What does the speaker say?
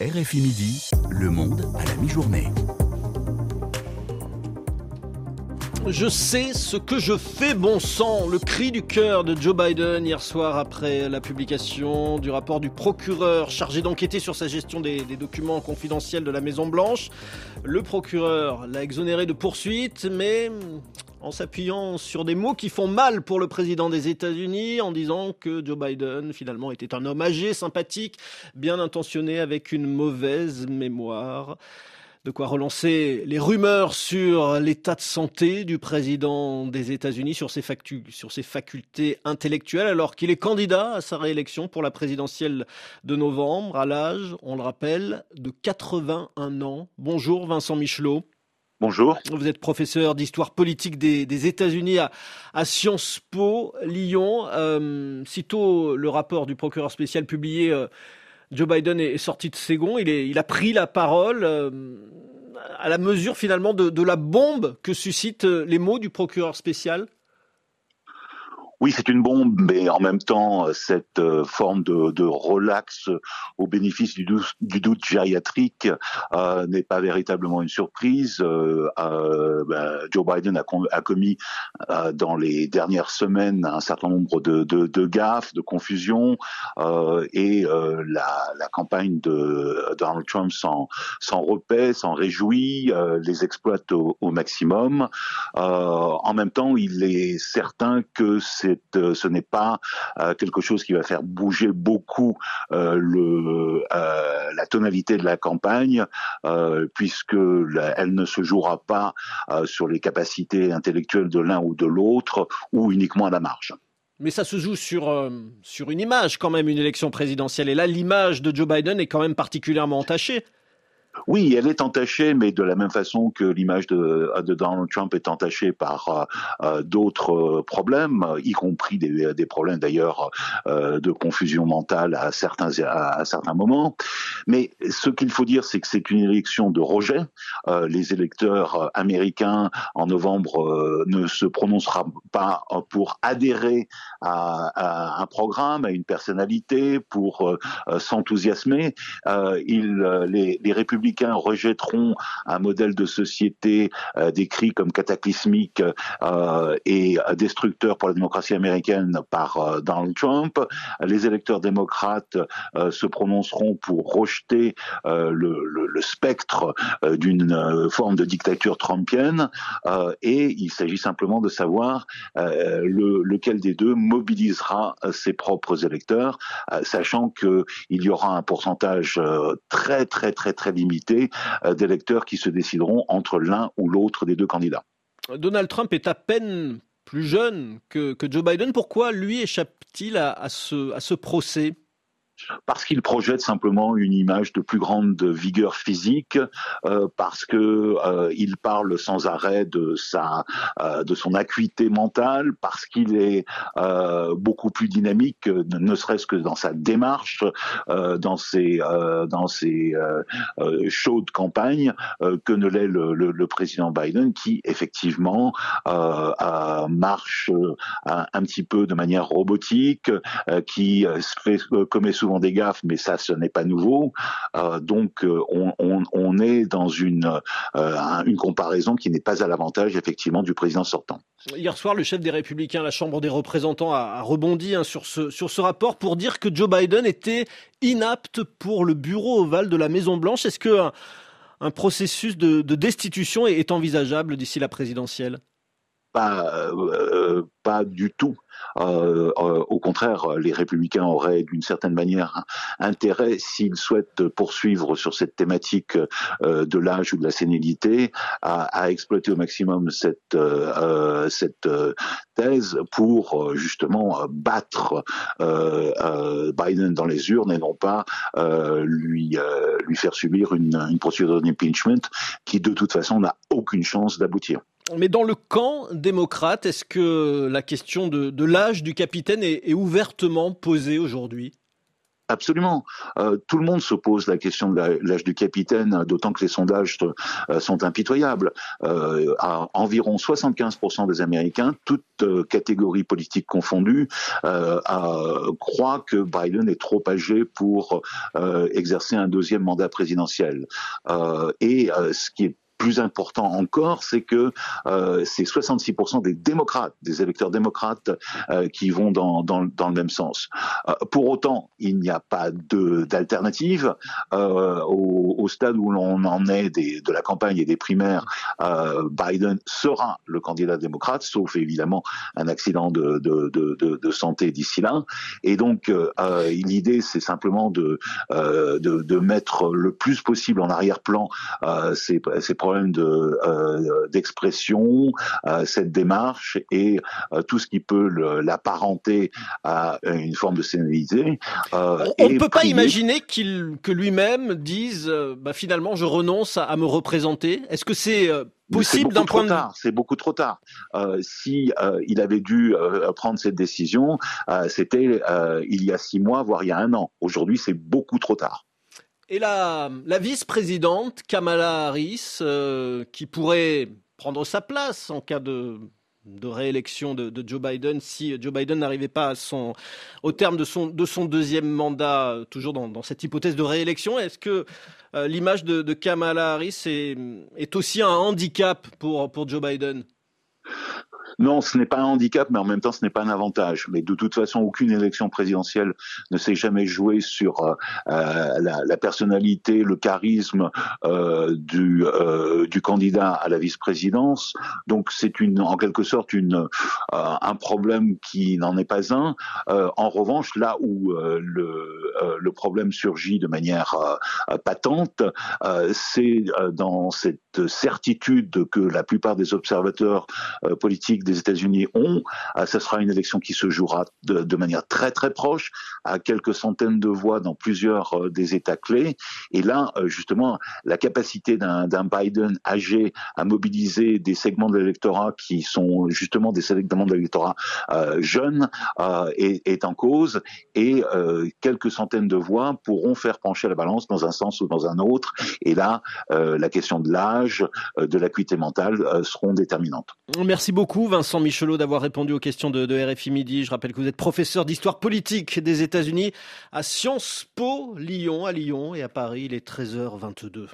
RFI Midi, Le Monde à la mi-journée. Je sais ce que je fais, bon sang. Le cri du cœur de Joe Biden hier soir après la publication du rapport du procureur chargé d'enquêter sur sa gestion des, documents confidentiels de la Maison Blanche. Le procureur l'a exonéré de poursuites, mais en s'appuyant sur des mots qui font mal pour le président des États-Unis, en disant que Joe Biden finalement était un homme âgé, sympathique, bien intentionné, avec une mauvaise mémoire. De quoi relancer les rumeurs sur l'état de santé du président des États-Unis, sur ses, sur ses facultés intellectuelles, alors qu'il est candidat à sa réélection pour la présidentielle de novembre, à l'âge, on le rappelle, de 81 ans. Bonjour Vincent Michelot. Bonjour. Vous êtes professeur d'histoire politique des, États-Unis à, Sciences Po, Lyon. Euh, sitôt le rapport du procureur spécial publié, euh, Joe Biden est, sorti de ses gonds, il, a pris la parole euh, à la mesure finalement de, la bombe que suscitent euh, les mots du procureur spécial oui, c'est une bombe, mais en même temps, cette euh, forme de, relax au bénéfice du, doute, du gériatrique euh, n'est pas véritablement une surprise. Euh, euh ben, Joe Biden a, commis euh, dans les dernières semaines un certain nombre de, gaffes, de confusions, et la, la, campagne de Donald Trump s'en, repaît, s'en réjouit, les exploite au, au maximum. en même temps, il est certain que c'est euh, ce n'est pas euh, quelque chose qui va faire bouger beaucoup euh, la tonalité de la campagne, puisque elle ne se jouera pas sur les capacités intellectuelles de l'un ou de l'autre, ou uniquement à la marge. Mais ça se joue sur, sur une image quand même, une élection présidentielle. Et là, l'image de Joe Biden est quand même particulièrement entachée. Oui, elle est entachée, mais de la même façon que l'image de, Donald Trump est entachée par euh, euh, d'autres problèmes, y compris des, problèmes d'ailleurs euh, de confusion mentale à certains à, certains moments. Mais ce qu'il faut dire, c'est que c'est une élection de rejet. les électeurs américains en novembre ne se prononceront pas pour adhérer à, un programme, à une personnalité, pour s'enthousiasmer. ils, les, les républicains républicains rejetteront un modèle de société euh, décrit comme cataclysmique euh, et destructeur pour la démocratie américaine par euh, Donald Trump. Les électeurs démocrates se prononceront pour rejeter le, spectre d'une forme de dictature trumpienne et il s'agit simplement de savoir lequel des deux mobilisera ses propres électeurs, sachant qu'il y aura un pourcentage très très très très limité euh, d'électeurs qui se décideront entre l'un ou l'autre des deux candidats. Donald Trump est à peine plus jeune que, Joe Biden. Pourquoi lui échappe-t-il à, ce procès? Parce qu'il projette simplement une image de plus grande vigueur physique, euh, parce que euh, il parle sans arrêt de sa, euh, de son acuité mentale, parce qu'il est euh, beaucoup plus dynamique, ne serait-ce que dans sa démarche, dans ses, dans ses chaudes campagnes, que ne l'est le, président Biden, qui effectivement marche un, un, petit peu de manière robotique, qui fait, commet souvent des gaffes, mais ça, ce n'est pas nouveau. Euh, donc, euh, on, est dans une, euh, une comparaison qui n'est pas à l'avantage, effectivement, du président sortant. Hier soir, le chef des Républicains, la Chambre des représentants, a, rebondi hein, sur, ce, sur ce rapport pour dire que Joe Biden était inapte pour le bureau ovale de la Maison-Blanche. Est-ce que un, processus de, destitution est envisageable d'ici la présidentielle? Pas, pas du tout. Euh, euh, au contraire, les républicains auraient d'une certaine manière intérêt, s'ils souhaitent poursuivre sur cette thématique euh, de l'âge ou de la sénilité, à, à exploiter au maximum cette, cette thèse pour justement battre Biden dans les urnes et non pas lui, lui faire subir une, une procédure d'impeachment qui de toute façon n'a aucune chance d'aboutir. Mais dans le camp démocrate, est-ce que la question de, l'âge du capitaine est, ouvertement posée aujourd'hui? Absolument. Euh, tout le monde se pose la question de l'âge du capitaine, d'autant que les sondages euh, sont impitoyables. Euh, à environ 75% des Américains, toutes catégories politiques confondues, croient que Biden est trop âgé pour exercer un deuxième mandat présidentiel. et ce qui est plus important encore, c'est que euh, c'est 66% des démocrates, des électeurs démocrates, euh, qui vont dans, dans, dans, le même sens. Euh, pour autant, il n'y a pas d'alternative. Euh, au, au, stade où l'on en est des, de la campagne et des primaires, euh, Biden sera le candidat démocrate, sauf évidemment un accident de, de, de, de santé d'ici là. Et donc, l'idée, c'est simplement de, de, de, mettre le plus possible en arrière-plan ces, ces problèmes de euh, d'expression, euh, cette démarche et euh, tout ce qui peut l'apparenter à une forme de sénalité. On ne peut pas imaginer qu'il que lui-même dise bah, finalement je renonce à, me représenter. Est-ce que c'est possible d'un point de C'est beaucoup trop tard. Euh, si il avait dû prendre cette décision, c'était il y a six mois, voire il y a un an. Aujourd'hui, c'est beaucoup trop tard. Et la, vice-présidente Kamala Harris, euh, qui pourrait prendre sa place en cas de, réélection de, Joe Biden si Joe Biden n'arrivait pas au terme de son, de son deuxième mandat, toujours dans, cette hypothèse de réélection. Est-ce que euh, l'image de, Kamala Harris est, aussi un handicap pour Joe Biden? Non, ce n'est pas un handicap, mais en même temps, ce n'est pas un avantage. Mais de toute façon, aucune élection présidentielle ne s'est jamais jouée sur euh, euh la, la, personnalité, le charisme euh, du, euh, du candidat à la vice-présidence. Donc, c'est une, en quelque sorte, une, euh, un problème qui n'en est pas un. Euh, en revanche, là où le, le problème surgit de manière patente, c'est dans cette certitude que la plupart des observateurs politiques des États-Unis ont, euh, ce sera une élection qui se jouera de, manière très très proche, à quelques centaines de voix dans plusieurs euh, des États clés. Et là, euh, justement, la capacité d'un Biden âgé à mobiliser des segments de l'électorat qui sont justement des segments de l'électorat jeunes est, en cause. Et quelques centaines de voix pourront faire pencher la balance dans un sens ou dans un autre. Et là, la question de l'âge, de l'acuité mentale seront déterminantes. Merci beaucoup. Vincent Michelot, d'avoir répondu aux questions de, de, RFI Midi. Je rappelle que vous êtes professeur d'histoire politique des États-Unis à Sciences Po Lyon, à Lyon et à Paris, il est 13h22.